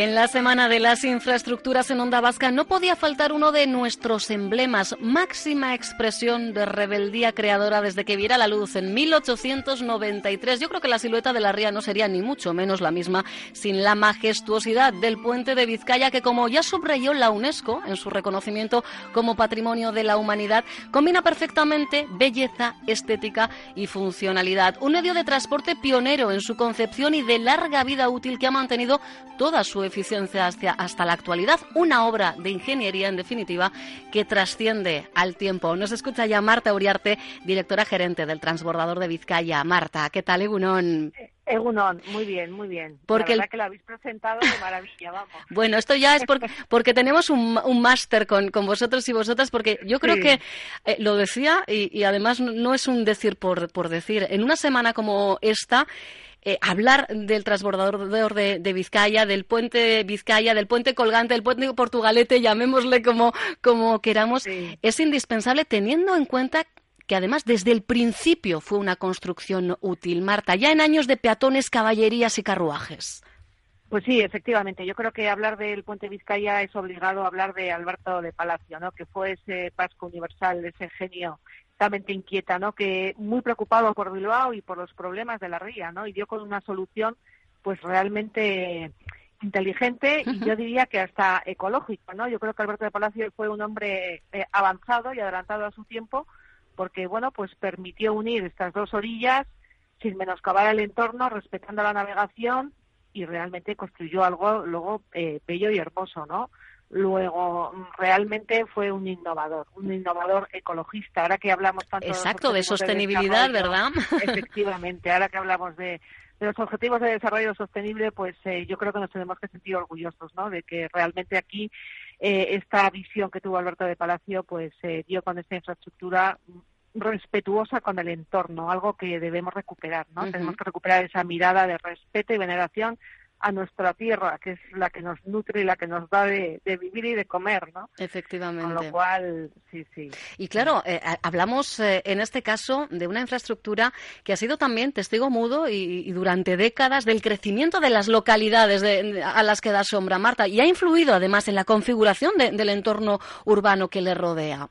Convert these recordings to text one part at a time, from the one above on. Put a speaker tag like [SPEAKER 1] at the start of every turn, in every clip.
[SPEAKER 1] En la Semana de las Infraestructuras en Onda Vasca no podía faltar uno de nuestros emblemas, máxima expresión de rebeldía creadora desde que viera la luz en 1893. Yo creo que la silueta de la ría no sería ni mucho menos la misma sin la majestuosidad del puente de Vizcaya que, como ya subrayó la UNESCO en su reconocimiento como Patrimonio de la Humanidad, combina perfectamente belleza, estética y funcionalidad. Un medio de transporte pionero en su concepción y de larga vida útil que ha mantenido toda su eficiencia hasta, hasta la actualidad. Una obra de ingeniería, en definitiva, que trasciende al tiempo. Nos escucha ya Marta Uriarte, directora gerente del transbordador de Vizcaya. Marta, ¿qué tal, Egunon?
[SPEAKER 2] Egunon, muy bien, muy bien. Porque la verdad que lo habéis presentado de maravilla, vamos.
[SPEAKER 1] Bueno, esto ya es porque, porque tenemos un, un máster con, con, vosotros y vosotras, porque yo creo sí. que eh, lo decía y, y, además no es un decir por, por decir. En una semana como esta, eh, hablar del transbordador de, de, Vizcaya, del puente Vizcaya, del puente colgante, del puente Portugalete, llamémosle como, como queramos, sí. es indispensable teniendo en cuenta que además desde el principio fue una construcción útil. Marta, ya en años de peatones, caballerías y carruajes.
[SPEAKER 2] Pues sí, efectivamente. Yo creo que hablar del puente Vizcaya es obligado a hablar de Alberto de Palacio, ¿no? que fue ese Pasco Universal, ese genio mente inquieta, ¿no? Que muy preocupado por Bilbao y por los problemas de la ría, ¿no? Y dio con una solución, pues realmente inteligente y yo diría que hasta ecológica, ¿no? Yo creo que Alberto de Palacio fue un hombre eh, avanzado y adelantado a su tiempo porque, bueno, pues permitió unir estas dos orillas sin menoscabar el entorno, respetando la navegación y realmente construyó algo luego eh, bello y hermoso, ¿no? Luego, realmente fue un innovador, un innovador ecologista. Ahora que hablamos tanto
[SPEAKER 1] Exacto, de sostenibilidad,
[SPEAKER 2] de
[SPEAKER 1] ¿verdad?
[SPEAKER 2] Efectivamente, ahora que hablamos de, de los objetivos de desarrollo sostenible, pues eh, yo creo que nos tenemos que sentir orgullosos, ¿no? De que realmente aquí eh, esta visión que tuvo Alberto de Palacio, pues eh, dio con esta infraestructura respetuosa con el entorno, algo que debemos recuperar, ¿no? Uh -huh. Tenemos que recuperar esa mirada de respeto y veneración a nuestra tierra, que es la que nos nutre y la que nos da de, de, vivir y de comer, ¿no?
[SPEAKER 1] Efectivamente.
[SPEAKER 2] Con lo cual, sí, sí.
[SPEAKER 1] Y claro, eh, hablamos eh, en este caso de una infraestructura que ha sido también testigo mudo y, y durante décadas del crecimiento de las localidades de, a las que da sombra Marta y ha influido además en la configuración de, del entorno urbano que le rodea.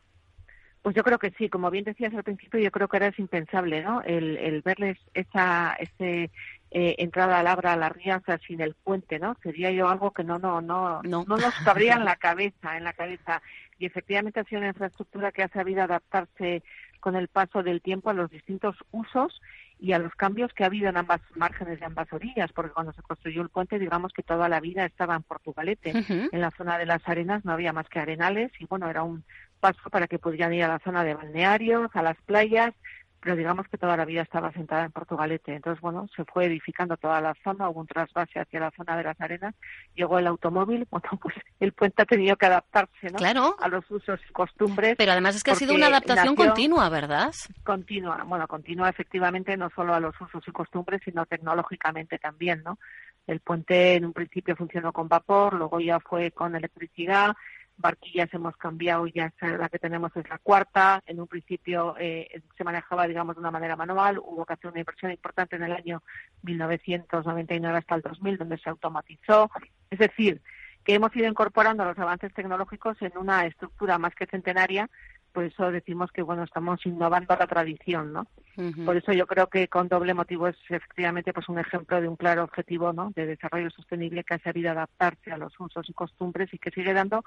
[SPEAKER 2] Pues yo creo que sí, como bien decías al principio, yo creo que ahora es impensable, ¿no? El, el verles esa, ese eh, entrada al Abra a la Rianza sin el puente, ¿no? Sería yo algo que no, no, no, no, no nos cabría en la cabeza, en la cabeza. Y efectivamente ha sido una infraestructura que ha sabido adaptarse con el paso del tiempo a los distintos usos y a los cambios que ha habido en ambas márgenes de ambas orillas, porque cuando se construyó el puente, digamos que toda la vida estaba en Portugalete. Uh -huh. En la zona de las arenas no había más que arenales y bueno, era un paso para que pudieran ir a la zona de balnearios, a las playas, pero digamos que toda la vida estaba sentada en Portugalete. Entonces, bueno, se fue edificando toda la zona, hubo un trasvase hacia la zona de las arenas, llegó el automóvil, bueno, pues el puente ha tenido que adaptarse, ¿no?
[SPEAKER 1] Claro.
[SPEAKER 2] A los usos y costumbres.
[SPEAKER 1] Pero además es que ha sido una adaptación continua, ¿verdad?
[SPEAKER 2] Continua, bueno, continua efectivamente no solo a los usos y costumbres, sino tecnológicamente también, ¿no? El puente en un principio funcionó con vapor, luego ya fue con electricidad, barquillas hemos cambiado, ya la que tenemos es la cuarta. En un principio eh, se manejaba, digamos, de una manera manual. Hubo que hacer una inversión importante en el año 1999 hasta el 2000, donde se automatizó. Es decir, que hemos ido incorporando los avances tecnológicos en una estructura más que centenaria. Por eso decimos que, bueno, estamos innovando la tradición, ¿no? Uh -huh. Por eso yo creo que con doble motivo es efectivamente pues un ejemplo de un claro objetivo, ¿no? De desarrollo sostenible que ha sabido adaptarse a los usos y costumbres y que sigue dando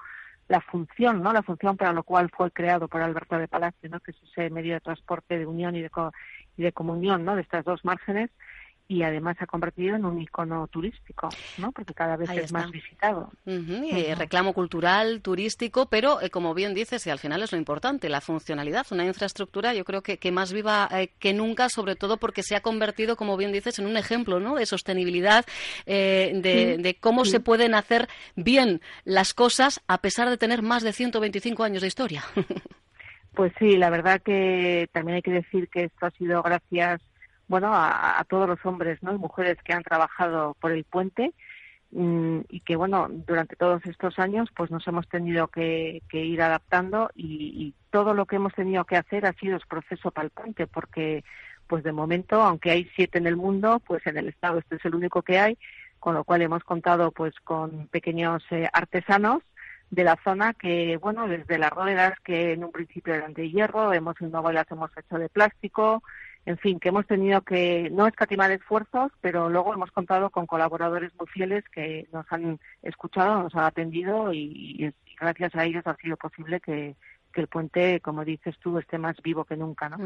[SPEAKER 2] la función, ¿no? La función para lo cual fue creado por Alberto de Palacio, ¿no? Que es ese medio de transporte de unión y de, co y de comunión, ¿no? De estas dos márgenes y además se ha convertido en un icono turístico, ¿no? Porque cada vez es más visitado.
[SPEAKER 1] Reclamo cultural, turístico, pero eh, como bien dices, y al final es lo importante, la funcionalidad, una infraestructura yo creo que, que más viva eh, que nunca, sobre todo porque se ha convertido, como bien dices, en un ejemplo, ¿no? De sostenibilidad, eh, de, cómo se pueden hacer bien las cosas a pesar de tener más de 125 años de historia.
[SPEAKER 2] Pues sí, la verdad que también hay que decir que esto ha sido gracias bueno, a, todos los hombres ¿no? y mujeres que han trabajado por el puente mm, y que, bueno, durante todos estos años pues nos hemos tenido que, ir adaptando y, todo lo que hemos tenido que hacer ha sido el proceso puente porque pues de momento, aunque hay siete en el mundo, pues en el Estado este es el único que hay, con lo cual hemos contado pues con pequeños eh, artesanos de la zona que, bueno, desde las ruedas que en un principio eran de hierro, hemos innovado y las hemos hecho de plástico, en fin, que hemos tenido que no escatimar esfuerzos, pero luego hemos contado con colaboradores muy fieles que nos han escuchado, nos han atendido y, gracias a ellos ha sido posible que, el puente, como dices tú, esté más vivo que nunca, ¿no?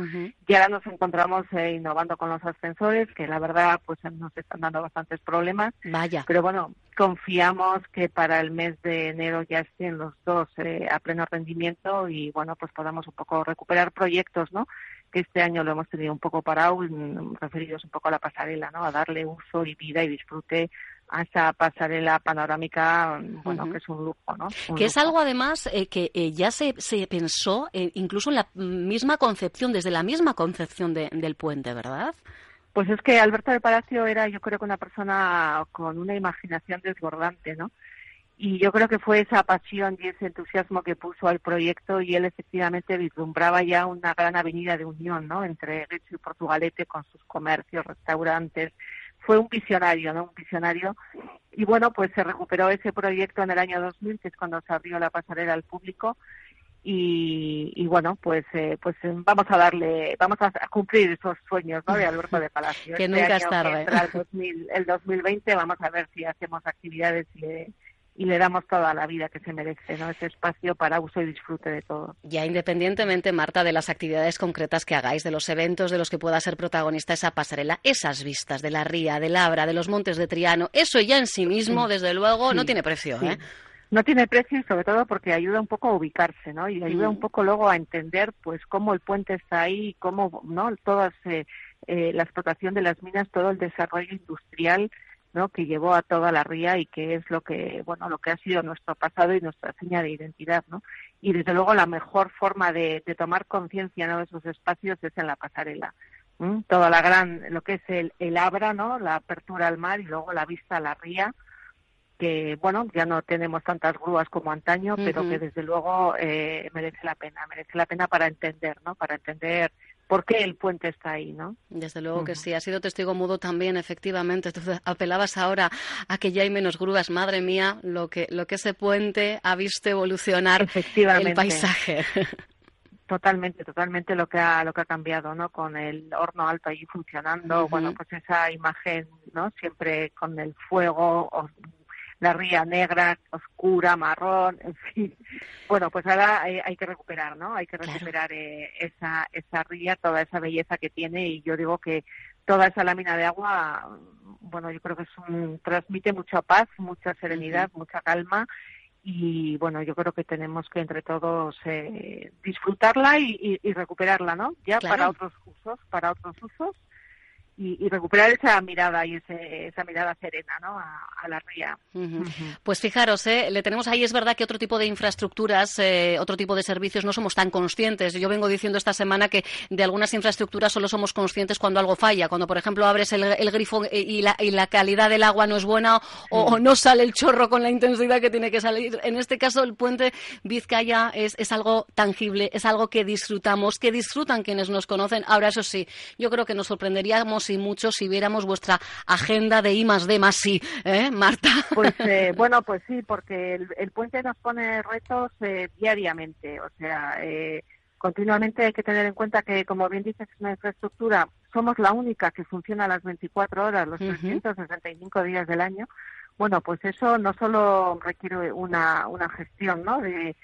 [SPEAKER 2] Y ahora nos encontramos eh, innovando con los ascensores, que la verdad, pues nos están dando bastantes problemas.
[SPEAKER 1] Vaya.
[SPEAKER 2] Pero bueno, confiamos que para el mes de enero ya estén los dos eh, a pleno rendimiento y bueno, pues podamos un poco recuperar proyectos, ¿no? que este año lo hemos tenido un poco parado, referidos un poco a la pasarela, ¿no? A darle uso y vida y disfrute a esa pasarela panorámica, bueno, que es un lujo, ¿no?
[SPEAKER 1] que es algo además eh, que eh, ya se, se pensó eh, incluso en la misma concepción, desde la misma concepción del puente, ¿verdad?
[SPEAKER 2] Pues es que Alberto de Palacio era, yo creo que una persona con una imaginación desbordante, ¿no? y yo creo que fue esa pasión y ese entusiasmo que puso al proyecto y él efectivamente vislumbraba ya una gran avenida de unión ¿no? entre Recho y Portugalete con sus comercios, restaurantes. Fue un visionario, ¿no? Un visionario. Y bueno, pues se recuperó ese proyecto en el año 2000, que es cuando se abrió la pasarela al público. Y, bueno, pues eh, pues vamos a darle, vamos a cumplir esos sueños ¿no? de Alberto de Palacio.
[SPEAKER 1] que nunca es tarde.
[SPEAKER 2] el, el 2020 vamos a ver si hacemos actividades y y le damos toda la vida que se merece, ¿no? Ese espacio para uso y disfrute de todo.
[SPEAKER 1] Ya independientemente, Marta, de las actividades concretas que hagáis, de los eventos de los que pueda ser protagonista esa pasarela, esas vistas de la ría, del Abra, de los montes de Triano, eso ya en sí mismo, desde luego, no tiene precio, ¿eh?
[SPEAKER 2] No tiene precio y sobre todo porque ayuda un poco a ubicarse, ¿no? Y ayuda mm. un poco luego a entender, pues, cómo el puente está ahí, cómo, ¿no? Todas eh, eh, la explotación de las minas, todo el desarrollo industrial ¿no? que llevó a toda la ría y que es lo que bueno lo que ha sido nuestro pasado y nuestra seña de identidad ¿no? y desde luego la mejor forma de, tomar conciencia ¿no? de esos espacios es en la pasarela toda la gran lo que es el, el abra no la apertura al mar y luego la vista a la ría que bueno ya no tenemos tantas grúas como antaño pero que desde luego eh, merece la pena merece la pena para entender no para entender por qué el puente está ahí, ¿no?
[SPEAKER 1] Desde luego que sí, ha sido testigo mudo también, efectivamente. Tú apelabas ahora a que ya hay menos grúas. Madre mía, lo que, lo que ese puente ha visto evolucionar el paisaje.
[SPEAKER 2] Totalmente, totalmente lo que ha lo que ha cambiado, ¿no? Con el horno alto allí funcionando, bueno, pues esa imagen, ¿no? Siempre con el fuego, la ría negra, oscura, marrón, en fin. Bueno, pues ahora hay, que recuperar, ¿no? Hay que recuperar eh, esa, esa ría, toda esa belleza que tiene y yo digo que toda esa lámina de agua, bueno, yo creo que es un, transmite mucha paz, mucha serenidad, mucha calma y bueno, yo creo que tenemos que entre todos eh, disfrutarla y, recuperarla, ¿no? Ya para otros usos, para otros usos y, recuperar esa mirada y esa mirada serena ¿no? a, la ría.
[SPEAKER 1] Pues fijaros, ¿eh? le tenemos ahí, es verdad que otro tipo de infraestructuras, eh, otro tipo de servicios no somos tan conscientes. Yo vengo diciendo esta semana que de algunas infraestructuras solo somos conscientes cuando algo falla, cuando por ejemplo abres el, grifo y la, y la, calidad del agua no es buena o, no sale el chorro con la intensidad que tiene que salir. En este caso el puente Vizcaya es, es algo tangible, es algo que disfrutamos, que disfrutan quienes nos conocen. Ahora eso sí, yo creo que nos sorprenderíamos y mucho si viéramos vuestra agenda de I más D más sí, ¿eh, Marta?
[SPEAKER 2] Pues eh, bueno, pues sí, porque el, puente nos pone retos eh, diariamente, o sea, eh, continuamente hay que tener en cuenta que, como bien dices, es una infraestructura, somos la única que funciona las 24 horas, los 365 días del año. Bueno, pues eso no solo requiere una, una gestión, ¿no? De,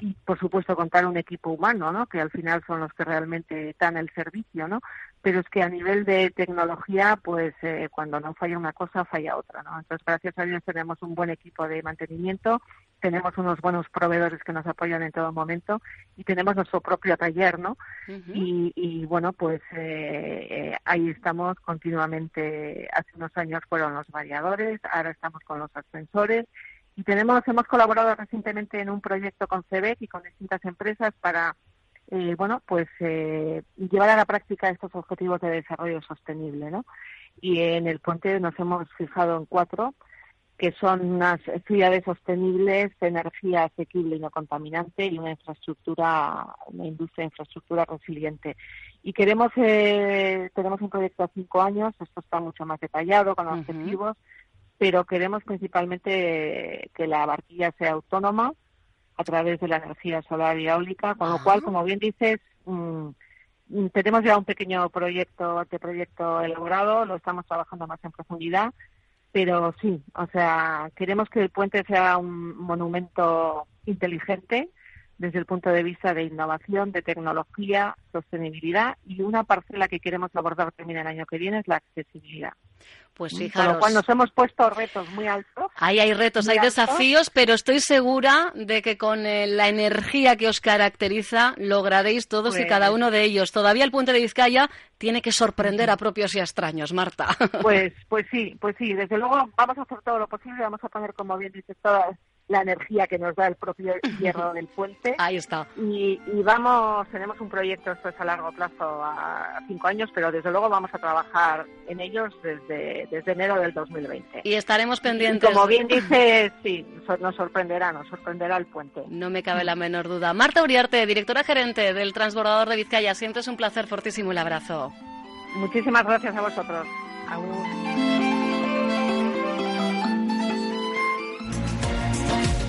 [SPEAKER 2] y, por supuesto contar un equipo humano, ¿no? Que al final son los que realmente dan el servicio, ¿no? Pero es que a nivel de tecnología, pues eh, cuando no falla una cosa, falla otra, ¿no? Entonces, gracias a Dios tenemos un buen equipo de mantenimiento, tenemos unos buenos proveedores que nos apoyan en todo momento y tenemos nuestro propio taller, ¿no? y, bueno, pues eh, eh, ahí estamos continuamente. Hace unos años fueron los variadores, ahora estamos con los ascensores y tenemos, hemos colaborado recientemente en un proyecto con CEBEC y con distintas empresas para, eh, bueno, pues eh, llevar a la práctica estos objetivos de desarrollo sostenible, ¿no? Y en el puente nos hemos fijado en cuatro, que son unas ciudades sostenibles, energía asequible y no contaminante y una infraestructura, una industria de infraestructura resiliente. Y queremos, eh, tenemos un proyecto a cinco años, esto está mucho más detallado con objetivos pero queremos principalmente que la barquilla sea autónoma a través de la energía solar y eólica, con lo cual, como bien dices, mm, mm, tenemos ya un pequeño proyecto, de proyecto elaborado, lo estamos trabajando más en profundidad, pero sí, o sea, queremos que el puente sea un monumento inteligente desde el punto de vista de innovación, de tecnología, sostenibilidad y una parcela que queremos abordar también el año que viene es la accesibilidad.
[SPEAKER 1] Pues
[SPEAKER 2] sí, Con lo cual nos hemos puesto retos muy altos.
[SPEAKER 1] Ahí hay retos, hay desafíos, pero estoy segura de que con eh, la energía que os caracteriza lograréis todos y pues cada uno de ellos. Todavía el puente de Vizcaya tiene que sorprender a propios y a extraños, Marta.
[SPEAKER 2] Pues, pues sí, pues sí. Desde luego vamos a hacer todo lo posible, vamos a poner, como bien dices, todas la energía que nos da el propio hierro del puente.
[SPEAKER 1] Ahí está.
[SPEAKER 2] Y, vamos, tenemos un proyecto, esto es a largo plazo, a cinco años, pero desde luego vamos a trabajar en ellos desde, desde enero del 2020.
[SPEAKER 1] Y estaremos pendientes.
[SPEAKER 2] como bien dice, sí, nos sorprenderá, nos sorprenderá el puente.
[SPEAKER 1] No me cabe la menor duda. Marta Uriarte, directora gerente del Transbordador de Vizcaya, siempre es un placer fortísimo el abrazo.
[SPEAKER 2] Muchísimas gracias a vosotros.